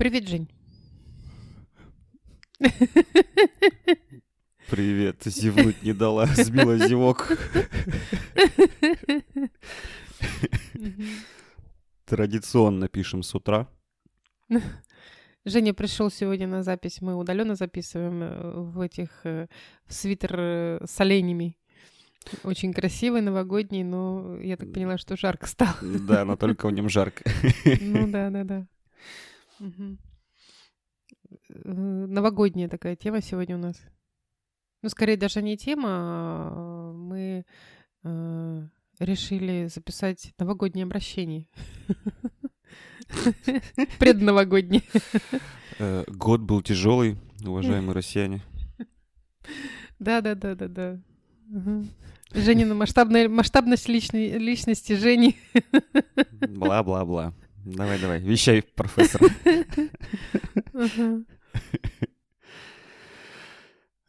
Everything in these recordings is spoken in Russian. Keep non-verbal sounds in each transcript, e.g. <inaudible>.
Привет, Жень. Привет, зевнуть не дала, <laughs> сбила зевок. Традиционно пишем с утра. Женя пришел сегодня на запись. Мы удаленно записываем э, в этих э, в свитер э, с оленями. Очень красивый, новогодний, но я так поняла, что жарко стало. Да, но только в нем жарко. Ну да, да, да. Э, Новогодняя такая тема сегодня у нас. Ну, скорее даже не тема, а мы э, решили записать новогоднее обращение. <laughs> Предновогоднее. Э, Год был тяжелый, уважаемые <laughs> россияне. Да, да, да, да, да. Женина масштабная масштабность личной, личности Жени. Бла-бла-бла. Давай, давай, вещай, профессор.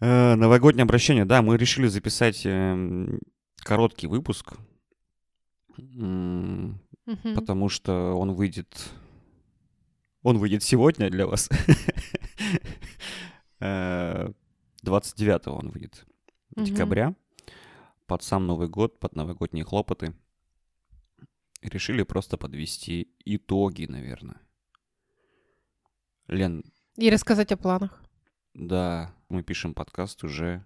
Э, Новогоднее обращение. Да, мы решили записать эм, короткий выпуск, потому что он выйдет... Он выйдет сегодня для вас. <laughs> Э, 29-го он выйдет декабря, под сам Новый год, под новогодние хлопоты. Решили просто подвести итоги, наверное. Лен, И рассказать о планах. да, мы пишем подкаст уже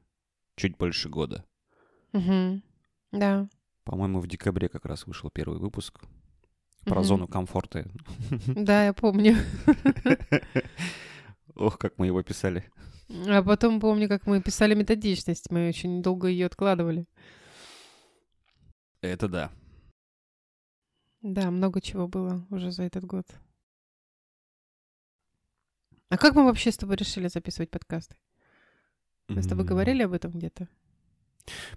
чуть больше года. Мгм. Да. По-моему, в декабре как раз вышел первый выпуск про Мгм. зону комфорта. <laughs> Да, я помню. Ох, как мы его писали. А потом помню, как мы писали методичность. Мы очень долго ее откладывали. Это да. Да, много чего было уже за этот год. А как мы вообще с тобой решили записывать подкасты? Мы с тобой говорили об этом где-то?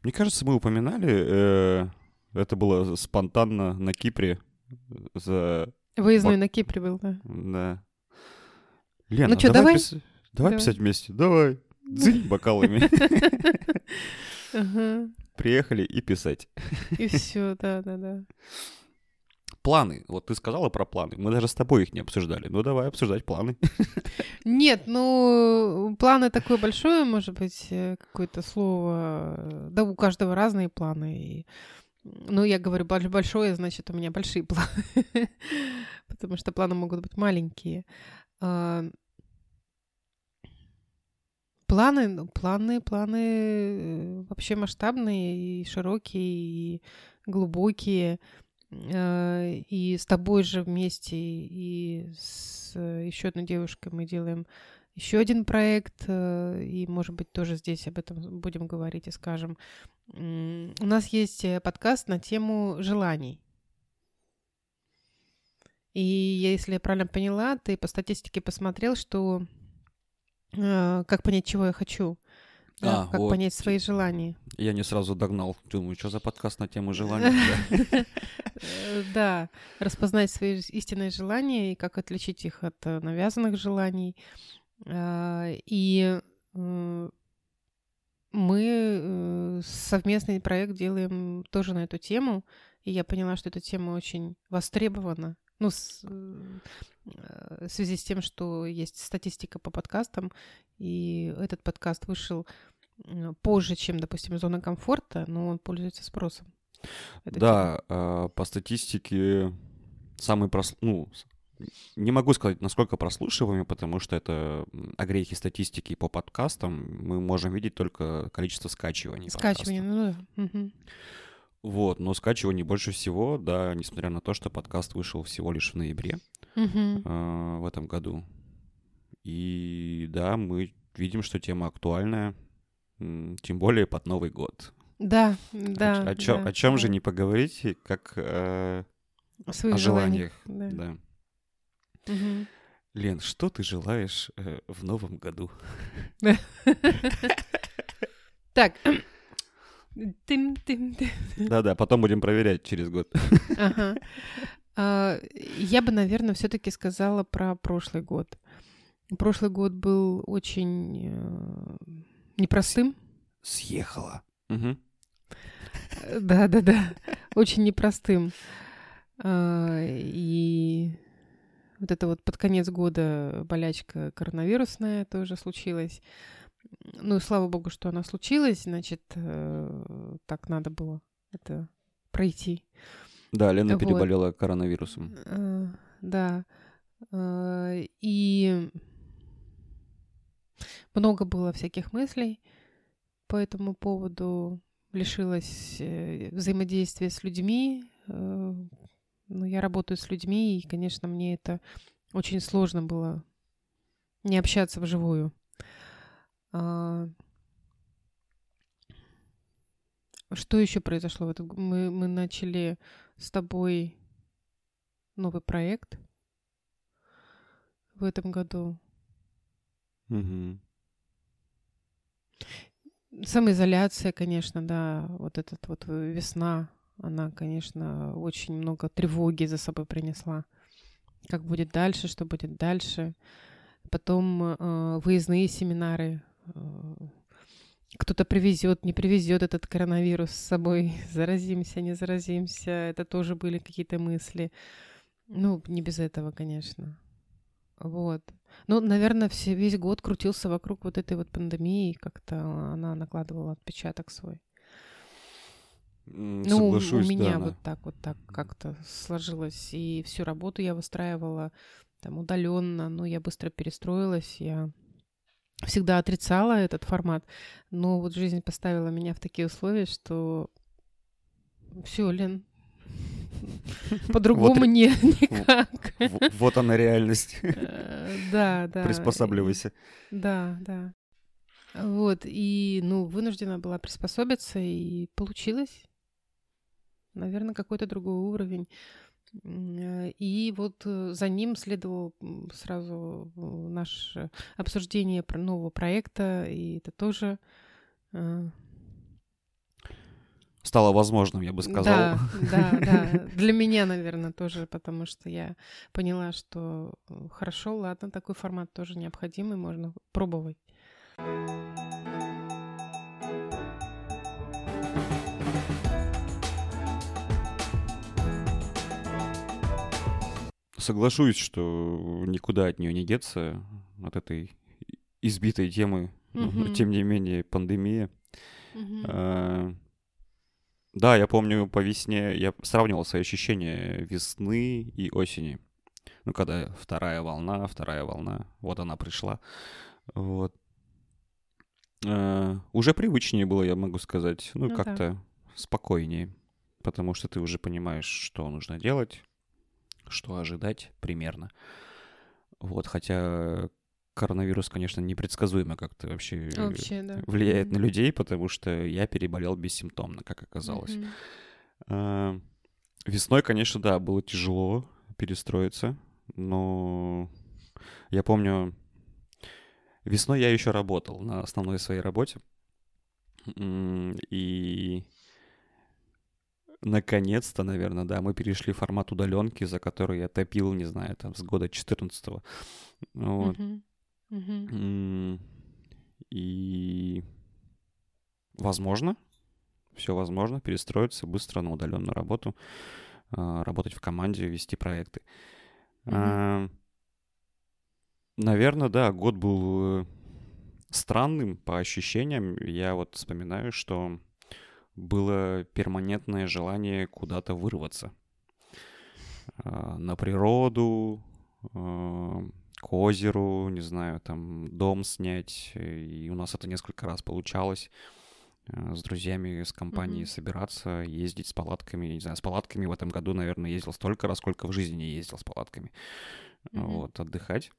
Мне кажется, мы упоминали, э, это было спонтанно на Кипре за... Выездной Бак- на Кипре был, да. Да. Лена, Ну чё, давай? пис- давай Давай. писать вместе. Давай. Дзынь <laughs> бокалами. Приехали и писать. И все, да, да, да. Планы. Вот ты сказала про планы. Мы даже с тобой их не обсуждали. Ну давай обсуждать планы. Нет, ну, планы такое большое, может быть, э, какое-то слово. Да, у каждого разные планы. Ну, я говорю больш- большое, значит, у меня большие планы. <laughs> Потому что планы могут быть маленькие. А, Планы, ну, планы, планы э, вообще масштабные и широкие, и глубокие. Э, И с тобой же вместе, и с еще одной девушкой мы делаем еще один проект, э, и, может быть, тоже здесь об этом будем говорить и скажем. У нас есть э, подкаст на тему желаний. И если я правильно поняла, ты по статистике посмотрел, что э, как понять, чего я хочу, да, А, как вот. понять свои желания. Я не сразу догнал. Думаю, что за подкаст на тему желаний? <laughs> Да. Распознать свои истинные желания и как отличить их от э, навязанных желаний. А, И э, мы э, совместный проект делаем тоже на эту тему, и я поняла, что эта тема очень востребована. Ну, с, э, в связи с тем, что есть статистика по подкастам, и этот подкаст вышел позже, чем, допустим, зона комфорта, но он пользуется спросом. Тема. Да, а, по статистике самый прос... ну, не могу сказать, насколько прослушиваемый, потому что это огрехи статистики по подкастам. Мы можем видеть только количество скачиваний. Скачивание, подкаста. ну да. Мгм. Вот, но скачиваний больше всего, да, несмотря на то, что подкаст вышел всего лишь в ноябре а, в этом году. И да, мы видим, что тема актуальная, тем более под Новый год. Да, О да. ч- о, чем, да, о чем же да. не поговорить, как э, О своих о желаниях. желаниях. Да. Да. Мгм. Лен, что ты желаешь э, в новом году? <laughs> Так. Тым, тым, тым. Да-да, потом будем проверять через год. Ага. А, Я бы, наверное, все-таки сказала про прошлый год. Прошлый год был очень э, непростым. Съехала. Мгм. Да, да, да. Очень непростым. А, И Вот это вот под конец года болячка коронавирусная тоже случилась. Ну, слава богу, что она случилась, значит, э, так надо было это пройти. Да, Лена Вот. переболела коронавирусом. Э, Да. Э, И много было всяких мыслей по этому поводу. Лишилась взаимодействия с людьми. Ну, я работаю с людьми, и, конечно, мне это очень сложно было не общаться вживую. А, Что еще произошло? в Мы, мы начали с тобой новый проект в этом году. Мгм. Самоизоляция, конечно, да, вот этот вот э, весна, она, конечно, очень много тревоги за собой принесла. Как будет дальше, что будет дальше. Потом э, выездные семинары. Кто-то привезет, не привезет этот коронавирус с собой, <laughs> заразимся, не заразимся. Это тоже были какие-то мысли. Ну, не без этого, конечно. Вот. Ну, наверное, все, весь год крутился вокруг вот этой вот пандемии, как-то она накладывала отпечаток свой. М, Ну, у- Соглашусь, у меня да, вот так вот так как-то сложилось. И всю работу я выстраивала там удаленно, но я быстро перестроилась, я всегда отрицала этот формат, но вот жизнь поставила меня в такие условия, что все, Лен, <laughs> по-другому ре- не <laughs> никак. В- Вот она реальность. Э, Да, да. Приспосабливайся. Да, да. Вот, и, ну, вынуждена была приспособиться, и получилось. Наверное, какой-то другой уровень. Э, И вот э, за ним следовало сразу э, наше обсуждение про нового проекта, и это тоже... Стало возможным, я бы сказал. Да, <laughs> да, да. Для меня, наверное, тоже, потому что я поняла, что хорошо, ладно, такой формат тоже необходимый, можно пробовать. Соглашусь, что никуда от нее не деться, от этой избитой темы. Но, Мгм. Тем не менее, пандемия. Мгм. Э, Да, я помню по весне, я сравнивал свои ощущения весны и осени. Ну, когда вторая волна, вторая волна, вот она пришла. Вот. Э, Уже привычнее было, я могу сказать. Ну, Ну да. как-то спокойнее. Потому что ты уже понимаешь, что нужно делать, что ожидать примерно. Вот, хотя коронавирус, конечно, непредсказуемо как-то вообще Вообще, да. влияет на Мгм. людей, потому что я переболел бессимптомно, как оказалось. А, Весной, конечно, да, было тяжело перестроиться, но я помню, весной я еще работал на основной своей работе, и наконец-то, наверное, да, мы перешли в формат удаленки, за который я топил, не знаю, там, с года 14 Вот. Мгм. М, И возможно, все возможно, перестроиться быстро на удаленную работу, а, работать в команде, вести проекты. Мгм. Наверное, да, год был э, странным по ощущениям. Я вот вспоминаю, что было перманентное желание куда-то вырваться. А, На природу, а, к озеру, не знаю, там дом снять. И у нас это несколько раз получалось а, с друзьями, с компанией Мгм. собираться, ездить с палатками. Не знаю, с палатками в этом году, наверное, ездил столько раз, сколько в жизни не ездил с палатками. Мгм. Вот, отдыхать.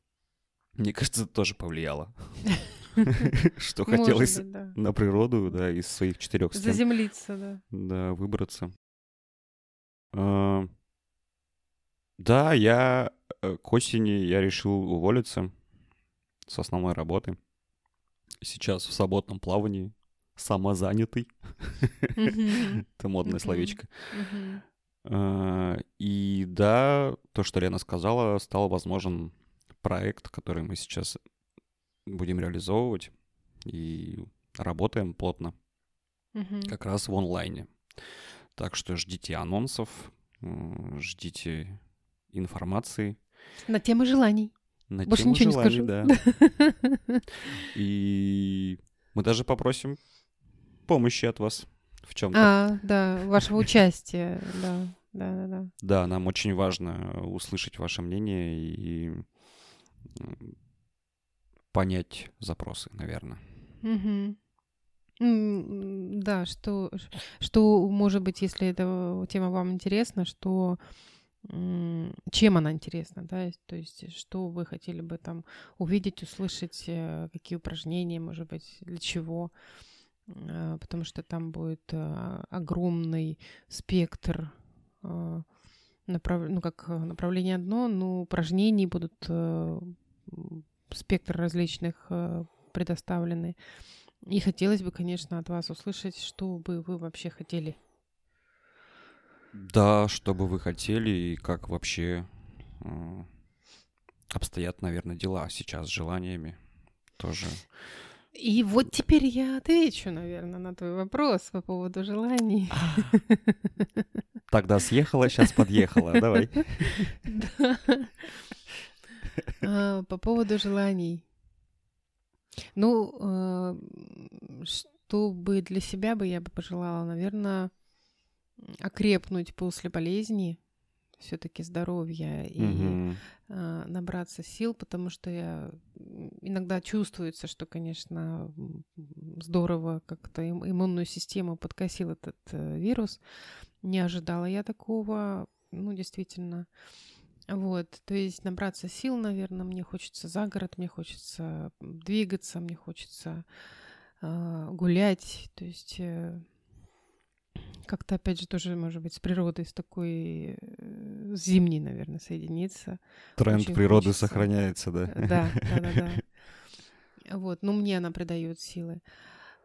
Мне кажется, это тоже повлияло. <laughs> <laughs> <laughs> Что хотелось на природу, да, из своих четырех стен. Заземлиться, да. Да, выбраться. А, Да, я э, к осени я решил уволиться с основной работы. Сейчас в свободном плавании, самозанятый. <laughs> Это модное словечко. А, И да, то, что Лена сказала, стал возможен проект, который мы сейчас будем реализовывать и работаем плотно Мгм. как раз в онлайне. Так что ждите анонсов, ждите информации. На тему желаний. На Больше тему ничего желаний, не да. скажу. <laughs> И мы даже попросим помощи от вас в чем-то. А, да, вашего участия, да, да, да, да. Да, нам очень важно услышать ваше мнение и понять запросы, наверное. М, Да, что, что, может быть, если эта тема вам интересна, что чем она интересна, да, то есть что вы хотели бы там увидеть, услышать, э, какие упражнения, может быть, для чего, Э, потому что там будет э, огромный спектр э, направ- ну, как направление одно, но упражнений будут э, спектр различных э, предоставлены. И хотелось бы, конечно, от вас услышать, что бы вы вообще хотели. Да, что бы вы хотели и как вообще э, обстоят, наверное, дела сейчас с желаниями тоже. И вот теперь я отвечу, наверное, на твой вопрос по поводу желаний. Тогда съехала, сейчас подъехала. Давай. <laughs> А, По поводу желаний. Ну, э, чтобы для себя бы я бы пожелала, наверное, окрепнуть после болезни, все-таки здоровья и а, набраться сил, потому что я иногда чувствуется, что, конечно, здорово как-то им- иммунную систему подкосил этот э, вирус. Не ожидала я такого, ну, действительно. Вот, то есть набраться сил, наверное, мне хочется за город, мне хочется двигаться, мне хочется а, гулять, то есть э, как-то, опять же, тоже, может быть, с природой, с такой э, зимней, наверное, соединиться. Тренд Очень природы хочется. сохраняется, да? Да, да, да, да. <laughs> Вот, ну, мне она придает силы.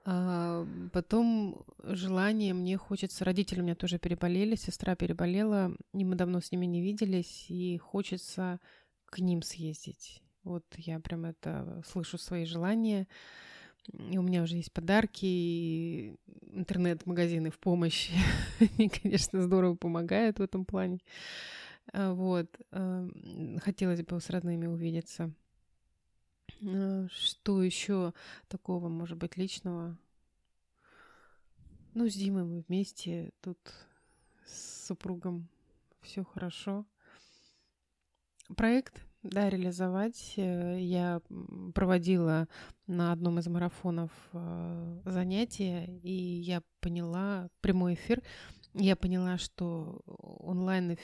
А, потом желание, мне хочется, родители у меня тоже переболели, сестра переболела, и мы давно с ними не виделись, и хочется к ним съездить. Вот я прям это слышу свои желания. И у меня уже есть подарки, и интернет-магазины в помощь. <laughs> Они, конечно, здорово помогают в этом плане. А, Вот. а, Хотелось бы с родными увидеться. А, Что еще такого, может быть, личного? Ну, с Димой мы вместе, тут с супругом все хорошо. Проект, да, реализовать. Э, Я проводила на одном из марафонов э, занятия, и я поняла, прямой эфир, я поняла, что онлайн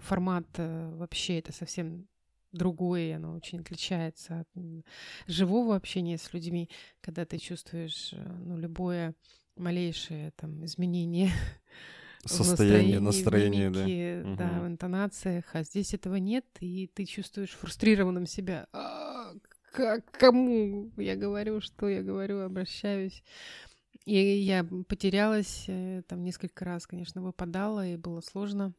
формат э, вообще это совсем другое, оно очень отличается от живого общения с людьми, когда ты чувствуешь э, ну, любое малейшее там изменение <laughs> Состояние, настроение, в да. да, в интонациях, а здесь этого нет, и ты чувствуешь фрустрированным себя. «А, Как, кому я говорю, что я говорю, обращаюсь. И я потерялась, э, там несколько раз, конечно, выпадала, и было сложно.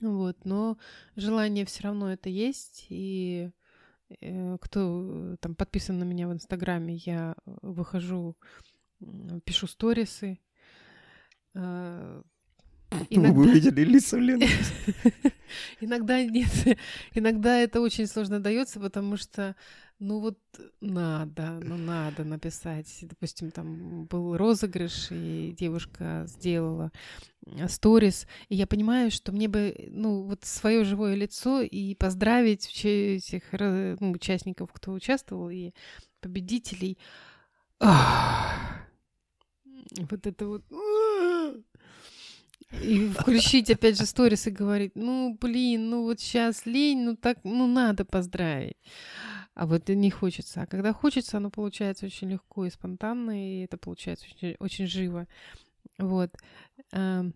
Вот, но желание все равно это есть, и э, кто там подписан на меня в Инстаграме, я э, выхожу, пишу сторисы. <laughs> Вы Иногда, увидели лица Лены? иногда нет, иногда это очень сложно дается, потому что, ну вот надо, ну надо написать. Допустим, там был розыгрыш, и девушка сделала э, сторис, и я понимаю, что мне бы, ну, вот свое живое лицо и поздравить этих ра- ну, участников, кто участвовал, и победителей. Вот это вот. И включить опять же сторис и говорить, ну, блин, ну вот сейчас лень, ну так, ну надо поздравить. А вот не хочется. А когда хочется, оно получается очень легко и спонтанно, и это получается очень, очень живо. Вот. Эм,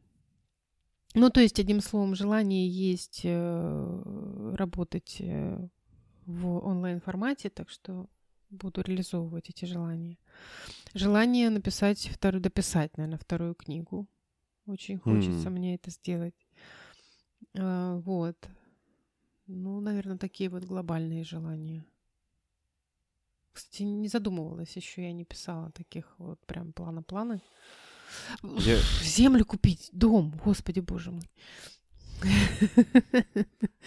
Ну, то есть, одним словом, желание есть э, работать э, в онлайн-формате, так что буду реализовывать эти желания. Желание написать вторую, дописать, наверное, вторую книгу. Очень хочется М. мне это сделать. А, Вот. Ну, наверное, такие вот глобальные желания. Кстати, не задумывалась еще, я не писала таких вот прям плана-планы. Я- Землю купить, дом, господи боже мой.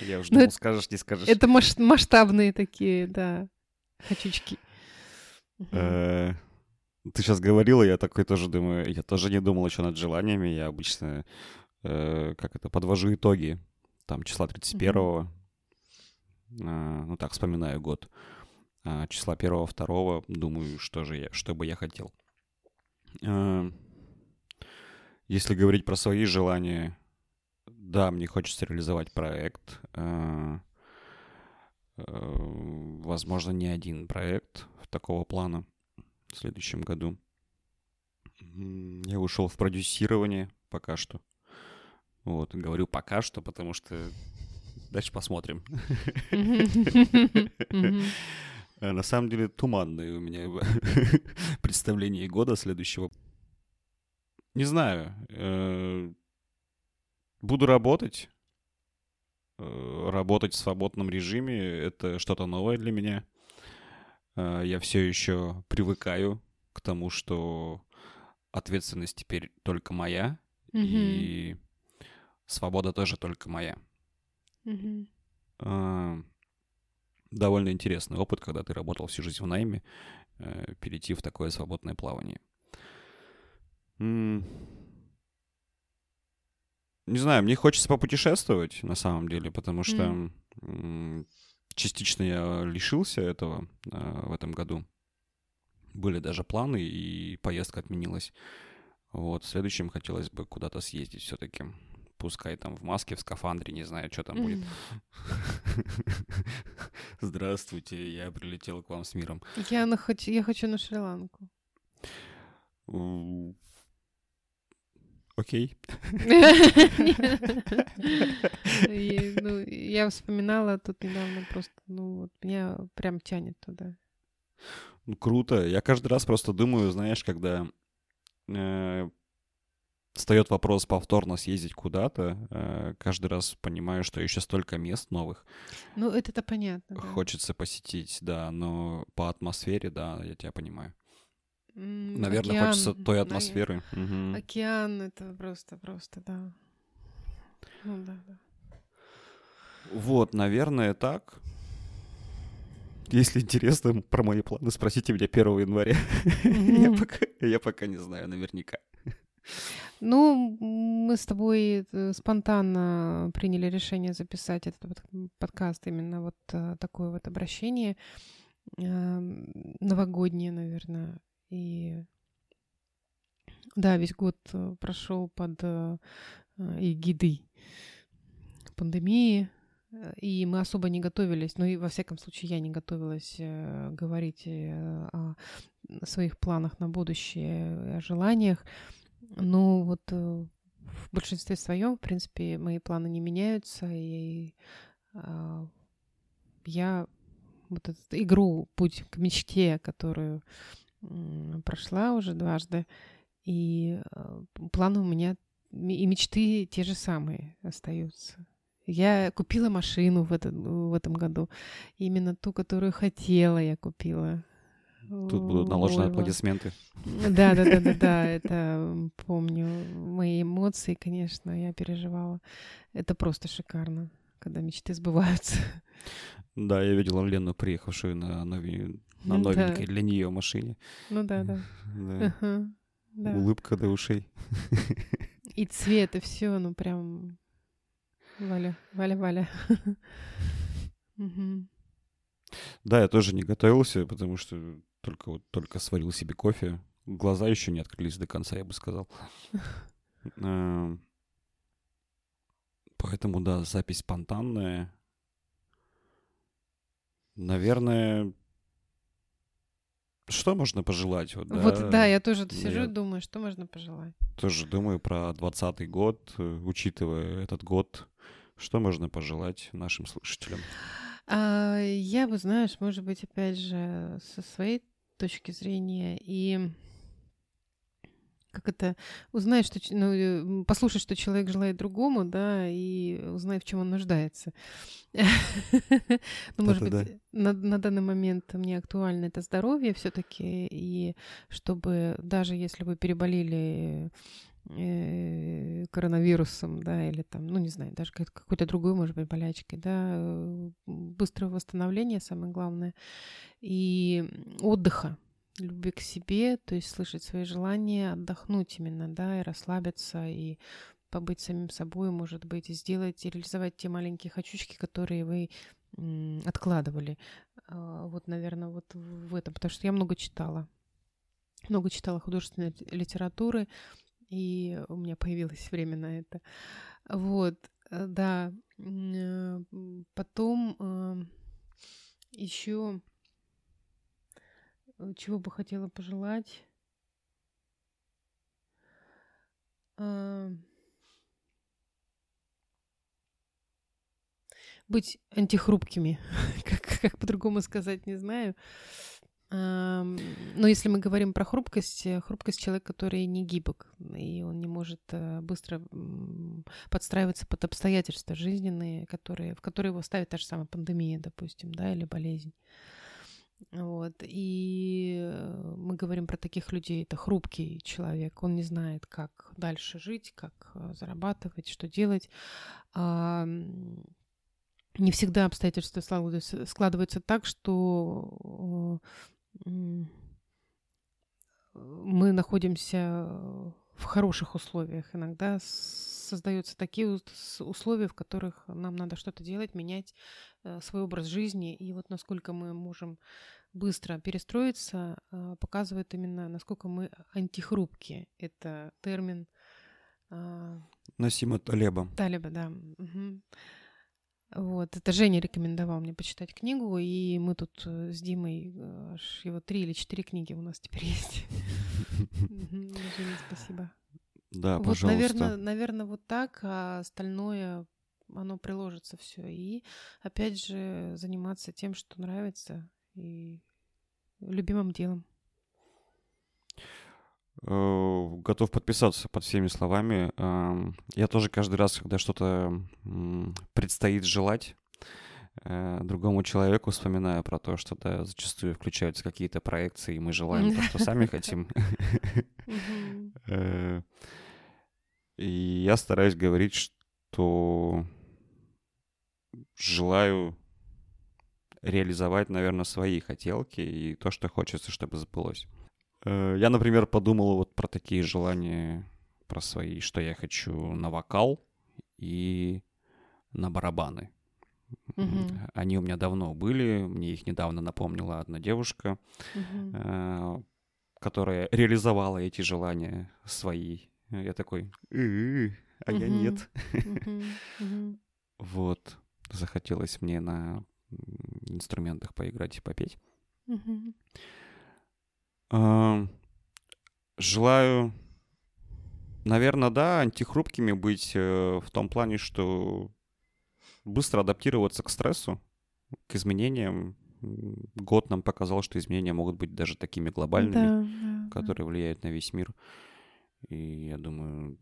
Я уже Ну, думал, скажешь, не скажешь. Это масштабные такие, да, хочучки. Э, Ты сейчас говорила, я такой тоже думаю, я тоже не думал еще над желаниями, я обычно, э, как это, подвожу итоги, там, числа 31-го, э, ну так, вспоминаю год, а числа 1-го, 2 думаю, что же я, что бы я хотел. Э, Если говорить про свои желания, да, мне хочется реализовать проект, э, э, возможно, не один проект такого плана в следующем году. Я ушел в продюсирование пока что. Вот, говорю пока что, потому что дальше посмотрим. Э, На самом деле туманные у меня <laughs> представление года следующего. Не знаю. э, Буду работать. Э, Работать в свободном режиме — это что-то новое для меня. Я все еще привыкаю к тому, что ответственность теперь только моя, Мгм. и свобода тоже только моя. Мгм. Довольно интересный опыт, когда ты работал всю жизнь в найме, э, перейти в такое свободное плавание. М, Не знаю, мне хочется попутешествовать на самом деле, потому что м, частично я лишился этого э, в этом году. Были даже планы, и поездка отменилась. Вот, в следующем хотелось бы куда-то съездить все-таки. Пускай там в маске, в скафандре, не знаю, что там будет. Мгм. <laughs> Здравствуйте, я прилетел к вам с миром. Я, на хоч- я хочу на Шри-Ланку. Окей. И, ну, я вспоминала тут недавно просто, ну, вот меня прям тянет туда. Ну, круто. Я каждый раз просто думаю, знаешь, когда э, встает вопрос повторно съездить куда-то, э, каждый раз понимаю, что еще столько мест новых Ну, это-то понятно, да. хочется посетить, да, но по атмосфере, да, я тебя понимаю. Наверное, океан, хочется той атмосферы. Мгм. Океан, это просто, просто, да. Ну, да, да. Вот, наверное, так. Если интересно про мои планы, спросите меня 1 января. Я Мгм. пока, я пока не знаю наверняка. Ну, мы с тобой э, спонтанно приняли решение записать этот под- подкаст, именно вот э, такое вот обращение новогоднее, наверное. И да, весь год э, прошел под эгидой пандемии, и мы особо не готовились, ну и во всяком случае я не готовилась говорить о своих планах на будущее, о желаниях. Ну, вот э, в большинстве своем, в принципе, мои планы не меняются, и а, я вот эту игру «Путь к мечте», которую м, прошла уже дважды, и э, планы у меня и мечты те же самые остаются. Я купила машину в, этом в этом году, именно ту, которую хотела, я купила. Тут будут наложены Volvo. аплодисменты. Да, да, да, да, да, <laughs> это помню. Мои эмоции, конечно, я переживала. Это просто шикарно, когда мечты сбываются. Да, я видел Лену, приехавшую на, нови- на Ну да. новенькой для нее машине. Ну да, да. <laughs> Да. Ага, да. Улыбка до ушей. <laughs> И цвет, и все, ну прям Валя, Валя, Валя. Да, я тоже не готовился, потому что только вот только сварил себе кофе. Глаза еще не открылись до конца, я бы сказал. <laughs> Эм, Поэтому, да, запись спонтанная. Наверное, что можно пожелать? Вот, Вот да, я тоже сижу и думаю, что можно пожелать. тоже думаю про двадцатый год, э, учитывая этот год, что можно пожелать нашим слушателям? А, я бы, знаешь, может быть, опять же, со своей точки зрения и как это узнать, что ну, э, послушать, что человек желает другому, да, и узнать, в чем он нуждается. <laughs> Ну, может быть, на, данный момент мне актуально это здоровье все-таки, и чтобы даже если вы переболели коронавирусом, да, или там, ну, не знаю, даже какой-то другой, может быть, болячкой, да, э, быстрого восстановления, самое главное, и отдыха, любви к себе, то есть слышать свои желания, отдохнуть именно, да, и расслабиться, и побыть самим собой, может быть, и сделать, и реализовать те маленькие хочучки, которые вы откладывали. А, вот, наверное, вот в этом, потому что я много читала. Много читала художественной литературы, и у меня появилось время на это. Вот, э, да. Э, потом э, еще чего бы хотела пожелать. Быть антихрупкими, <laughs> как, как по-другому сказать, не знаю. Но если мы говорим про хрупкость, э, хрупкость человека, который не гибок, и он не может э, быстро подстраиваться под обстоятельства жизненные, которые, в которые его ставит та же самая пандемия, допустим, да, или болезнь. Вот. И э, мы говорим про таких людей. Это хрупкий человек. Он не знает, как дальше жить, как зарабатывать, что делать не всегда обстоятельства складываются так, что мы находимся в хороших условиях. Иногда создаются такие условия, в которых нам надо что-то делать, менять э, свой образ жизни. И вот насколько мы можем быстро перестроиться, э, показывает именно, насколько мы антихрупкие. Это термин... А, Насима Талеба. Талеба, да. Угу. Вот, это Женя рекомендовал мне почитать книгу, и мы тут э, с Димой, э, аж его три или четыре книги у нас теперь <laughs> есть. <laughs> Женя, спасибо. Да, пожалуйста. Наверное, вот так, а остальное, оно приложится все. И, опять же, заниматься тем, что нравится, и любимым делом. Э, готов подписаться под всеми словами. Я тоже каждый раз, когда что-то предстоит желать, э, другому человеку вспоминаю про то, что да, зачастую включаются какие-то проекции, и мы желаем то, что сами хотим. <laughs> <laughs> Э, и я стараюсь говорить, что желаю реализовать, наверное, свои хотелки и то, что хочется, чтобы сбылось. Э, я, например, подумал вот про такие желания, про свои, что я хочу на вокал и на барабаны. Uh-huh. Они у меня давно были, мне их недавно напомнила одна девушка, uh-huh. которая реализовала эти желания свои. Я такой, а uh-huh. я нет. <laughs> Вот, захотелось мне на инструментах поиграть и попеть. Желаю, наверное, да, антихрупкими быть э, в том плане, что быстро адаптироваться к стрессу, к изменениям. Год нам показал, что изменения могут быть даже такими глобальными, да, которые влияют на весь мир. И я думаю,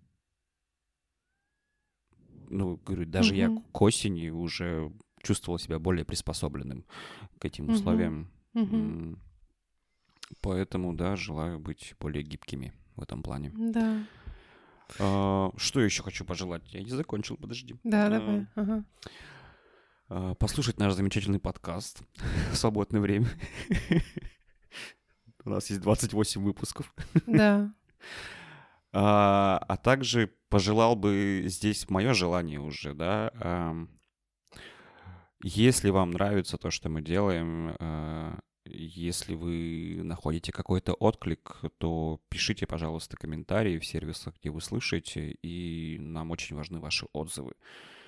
ну, говорю, даже угу. я к осени уже чувствовал себя более приспособленным к этим условиям. Угу. Поэтому, да, желаю быть более гибкими в этом плане. Да. А, что еще хочу пожелать? Я не закончил, подожди. Да, а, давай. Ага. А, послушать наш замечательный подкаст <laughs> в свободное время. <laughs> У нас есть 28 выпусков. Да. <laughs> А, а также пожелал бы здесь мое желание уже, да. А, если вам нравится то, что мы делаем, а, если вы находите какой-то отклик, то пишите, пожалуйста, комментарии в сервисах, где вы слышите, и нам очень важны ваши отзывы.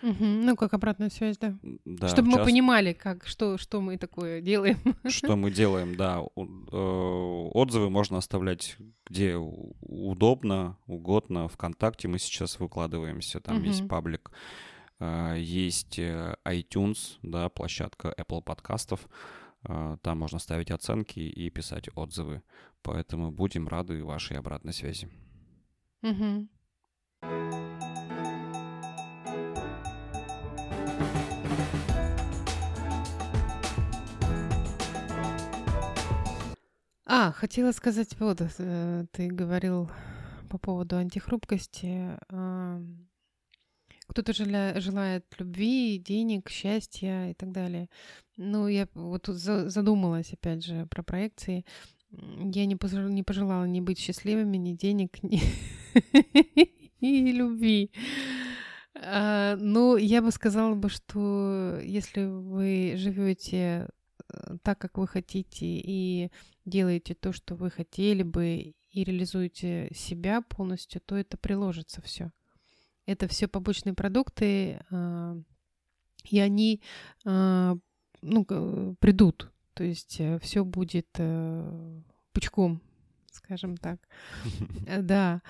Угу, ну, как обратная связь, да. да Чтобы мы понимали, как, что, что мы такое делаем. <laughs> Что мы делаем, да. Э, отзывы можно оставлять где удобно, угодно. Вконтакте мы сейчас выкладываемся, там угу. есть паблик. Э, есть э, iTunes, да, площадка Apple подкастов. А, там можно ставить оценки и писать отзывы. Поэтому будем рады вашей обратной связи. Угу. А, хотела сказать, вот, э, ты говорил по поводу антихрупкости. Кто-то желает любви, денег, счастья и так далее. Ну, я вот тут задумалась, опять же, про проекции. Я не, пожелала, не ни быть счастливыми, ни денег, ни, <laughs> ни любви. А, ну, я бы сказала бы, что если вы живете э, так, как вы хотите, и делаете то, что вы хотели бы, и реализуете себя полностью, то это приложится все. Это все побочные продукты, а, и они а, ну, придут. То есть э, все будет э, пучком, скажем так. <laughs> Да.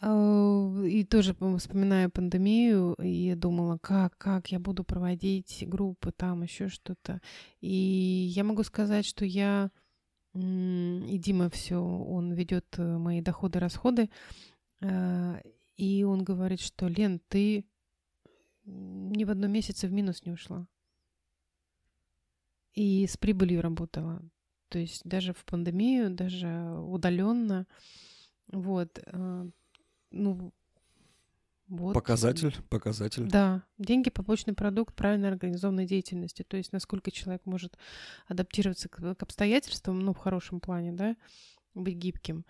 А, и тоже вспоминая пандемию, и я думала, как, как я буду проводить группы, там еще что-то. И я могу сказать, что я и Дима все, он ведет э, мои доходы, расходы, и он говорит, что Лен, ты ни в одном месяце в минус не ушла. И с прибылью работала. То есть даже в пандемию, даже удаленно. Вот. А, ну, вот. Показатель, показатель. Да, деньги побочный продукт правильно организованной деятельности. То есть насколько человек может адаптироваться к, к обстоятельствам, ну, в хорошем плане, да, быть гибким.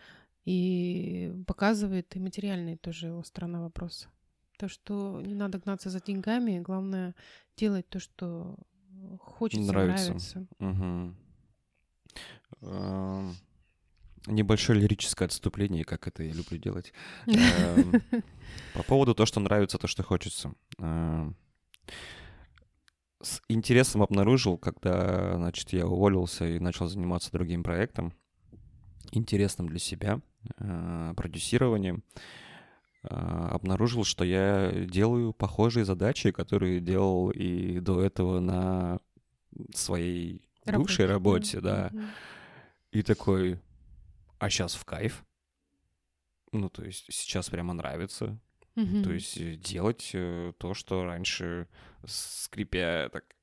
И показывает и материальные тоже его сторона вопроса. То, что не надо гнаться за деньгами, главное делать то, что хочется, нравится. нравится. Угу небольшое лирическое отступление, как это я люблю делать. Эм, <laughs> по поводу того, что нравится, то, что хочется. Эм, с интересом обнаружил, когда, значит, я уволился и начал заниматься другим проектом, интересным для себя, продюсированием, э, обнаружил, что я делаю похожие задачи, которые делал и до этого на своей бывшей работе, да. И такой, а сейчас в кайф. Ну, то есть сейчас прямо нравится. Mm-hmm. То есть э, делать э, то, что раньше, скрипя так э,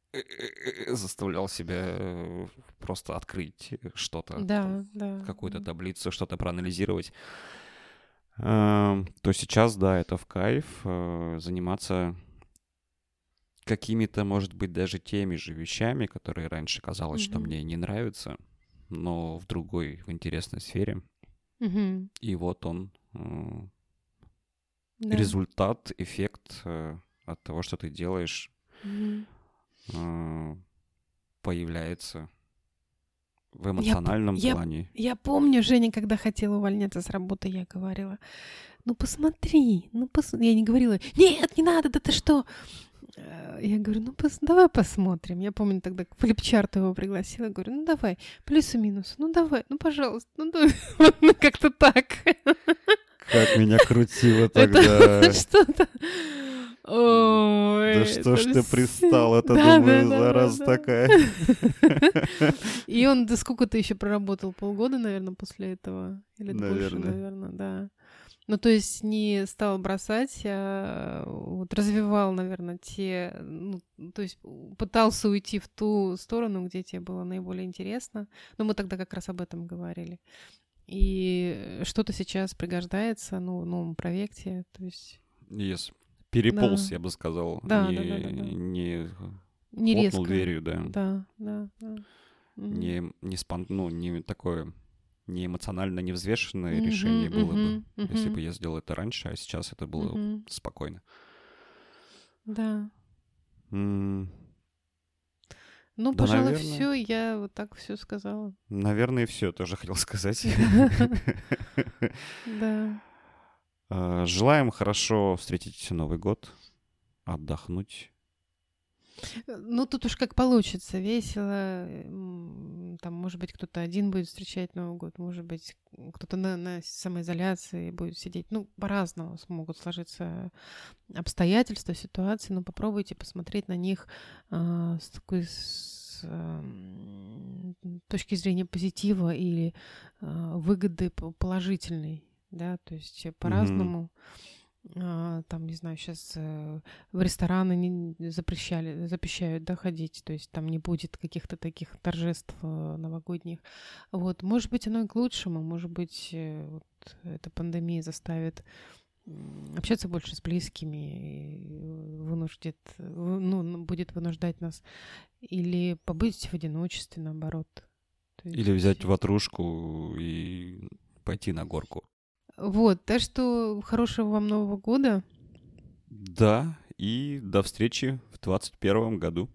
заставлял себя просто открыть что-то, да, да. какую-то таблицу, что-то проанализировать, то сейчас, да, это в кайф заниматься какими-то, может быть, даже теми же вещами, которые раньше казалось, mm-hmm. что мне не нравятся но в другой, в интересной сфере. Угу. И вот он э, да. результат, эффект э, от того, что ты делаешь, угу. Э, появляется в эмоциональном я, плане. Я, я помню, Женя, когда хотела увольняться с работы, я говорила, ну посмотри, ну пос... Я не говорила, нет, не надо, да ты что? Э, я говорю, ну пос, давай посмотрим. Я помню тогда флипчарт его пригласила. Говорю, ну давай, плюсы минусы, ну давай, ну пожалуйста, ну давай. <laughs> ну как-то так. Как меня крутило тогда. <laughs> Что-то... Ой, да что ж ты пристал, <laughs> это да, думаю, да, да, такая. <laughs> И он да сколько ты еще проработал? Полгода, наверное, после этого? Или больше, наверное, да. Ну, то есть не стал бросать, а вот развивал, наверное, те, ну, то есть пытался уйти в ту сторону, где тебе было наиболее интересно. Но мы тогда как раз об этом говорили. И что-то сейчас пригождается, ну, в новом проекте, то есть... Yes. Переполз, да. я бы сказал. Да, не, да, да, да, да. Не, не резко. дверью, да. Да, да, да. Не, не, спон... ну, не такое не эмоционально невзвешенное mm-hmm, решение было mm-hmm, бы, mm-hmm. если бы я сделал это раньше, а сейчас это было mm-hmm. спокойно. Да. Mm. Ну, да, пожалуй, наверное... все, я вот так все сказала. Наверное, все тоже хотел сказать. <laughs> Да. А, желаем хорошо встретить Новый год, отдохнуть, ну, тут уж как получится, весело. Там, может быть, кто-то один будет встречать Новый год, может быть, кто-то на, на самоизоляции будет сидеть. Ну, по-разному могут сложиться обстоятельства, ситуации, но попробуйте посмотреть на них э, с такой с, э, точки зрения позитива или э, выгоды положительной, да, то есть по-разному. Mm-hmm там, не знаю, сейчас э, в рестораны не запрещали, запрещают, да, ходить, то есть там не будет каких-то таких торжеств э, новогодних. Вот, может быть, оно и к лучшему, может быть, э, вот эта пандемия заставит общаться больше с близкими, вынуждет, ну, будет вынуждать нас или побыть в одиночестве, наоборот. Есть... Или взять ватрушку и пойти на горку. Вот, так что хорошего вам Нового года. Да, и до встречи в 2021 году.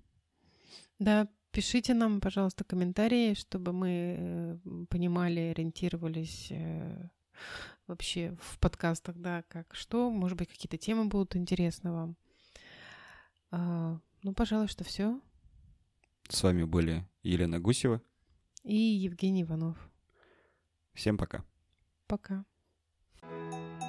Да, пишите нам, пожалуйста, комментарии, чтобы мы э, понимали, ориентировались э, вообще в подкастах, да, как что, может быть, какие-то темы будут интересны вам. А, ну, пожалуй, что все. С вами были Елена Гусева и Евгений Иванов. Всем пока. Пока. Música